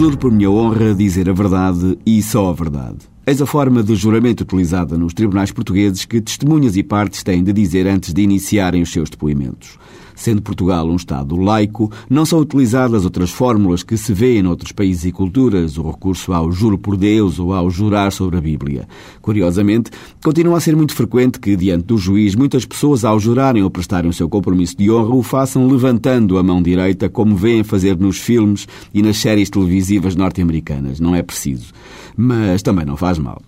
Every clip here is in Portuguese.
Juro por minha honra dizer a verdade e só a verdade. Eis a forma de juramento utilizada nos tribunais portugueses que testemunhas e partes têm de dizer antes de iniciarem os seus depoimentos. Sendo Portugal um Estado laico, não são utilizadas outras fórmulas que se vêem noutros países e culturas, o recurso ao juro por Deus ou ao jurar sobre a Bíblia. Curiosamente, continua a ser muito frequente que, diante do juiz, muitas pessoas, ao jurarem ou prestarem o seu compromisso de honra, o façam levantando a mão direita, como vêem fazer nos filmes e nas séries televisivas norte-americanas. Não é preciso. Mas também não faz mal.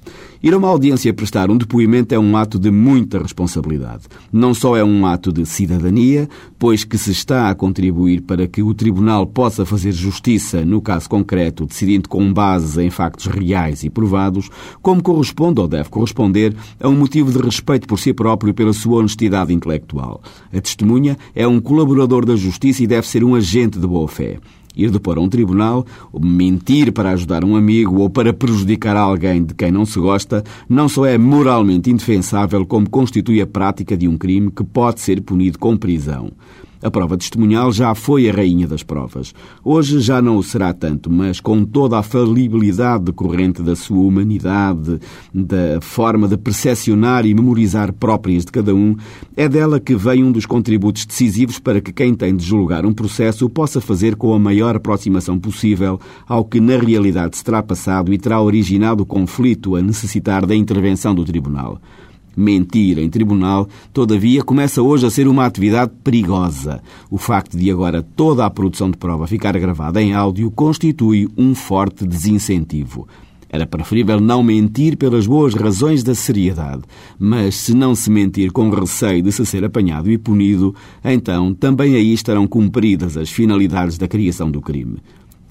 Ir a uma audiência prestar um depoimento é um ato de muita responsabilidade. Não só é um ato de cidadania, pois que se está a contribuir para que o Tribunal possa fazer justiça no caso concreto, decidindo com base em factos reais e provados, como corresponde ou deve corresponder a um motivo de respeito por si próprio e pela sua honestidade intelectual. A testemunha é um colaborador da justiça e deve ser um agente de boa-fé ir depor a um tribunal, mentir para ajudar um amigo ou para prejudicar alguém de quem não se gosta, não só é moralmente indefensável, como constitui a prática de um crime que pode ser punido com prisão. A prova testemunhal já foi a rainha das provas. Hoje já não o será tanto, mas com toda a falibilidade decorrente da sua humanidade, da forma de percepcionar e memorizar próprias de cada um, é dela que vem um dos contributos decisivos para que quem tem de julgar um processo possa fazer com a maior aproximação possível ao que na realidade se terá passado e terá originado o conflito a necessitar da intervenção do tribunal. Mentir em tribunal, todavia, começa hoje a ser uma atividade perigosa. O facto de agora toda a produção de prova ficar gravada em áudio constitui um forte desincentivo. Era preferível não mentir pelas boas razões da seriedade, mas se não se mentir com receio de se ser apanhado e punido, então também aí estarão cumpridas as finalidades da criação do crime.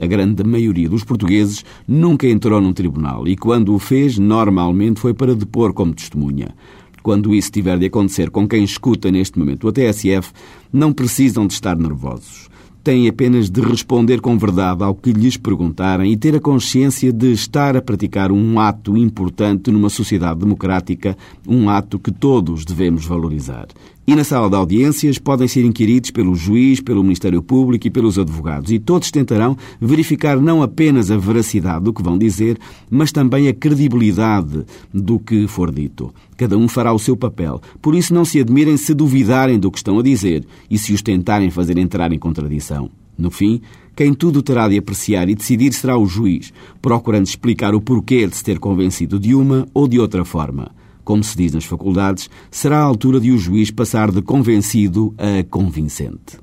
A grande maioria dos portugueses nunca entrou num tribunal e, quando o fez, normalmente foi para depor como testemunha. Quando isso tiver de acontecer com quem escuta neste momento a TSF, não precisam de estar nervosos. Têm apenas de responder com verdade ao que lhes perguntarem e ter a consciência de estar a praticar um ato importante numa sociedade democrática, um ato que todos devemos valorizar. E na sala de audiências podem ser inquiridos pelo juiz, pelo Ministério Público e pelos advogados, e todos tentarão verificar não apenas a veracidade do que vão dizer, mas também a credibilidade do que for dito. Cada um fará o seu papel, por isso não se admirem se duvidarem do que estão a dizer e se os tentarem fazer entrar em contradição. No fim, quem tudo terá de apreciar e decidir será o juiz, procurando explicar o porquê de se ter convencido de uma ou de outra forma como se diz nas faculdades, será a altura de o juiz passar de convencido a convincente.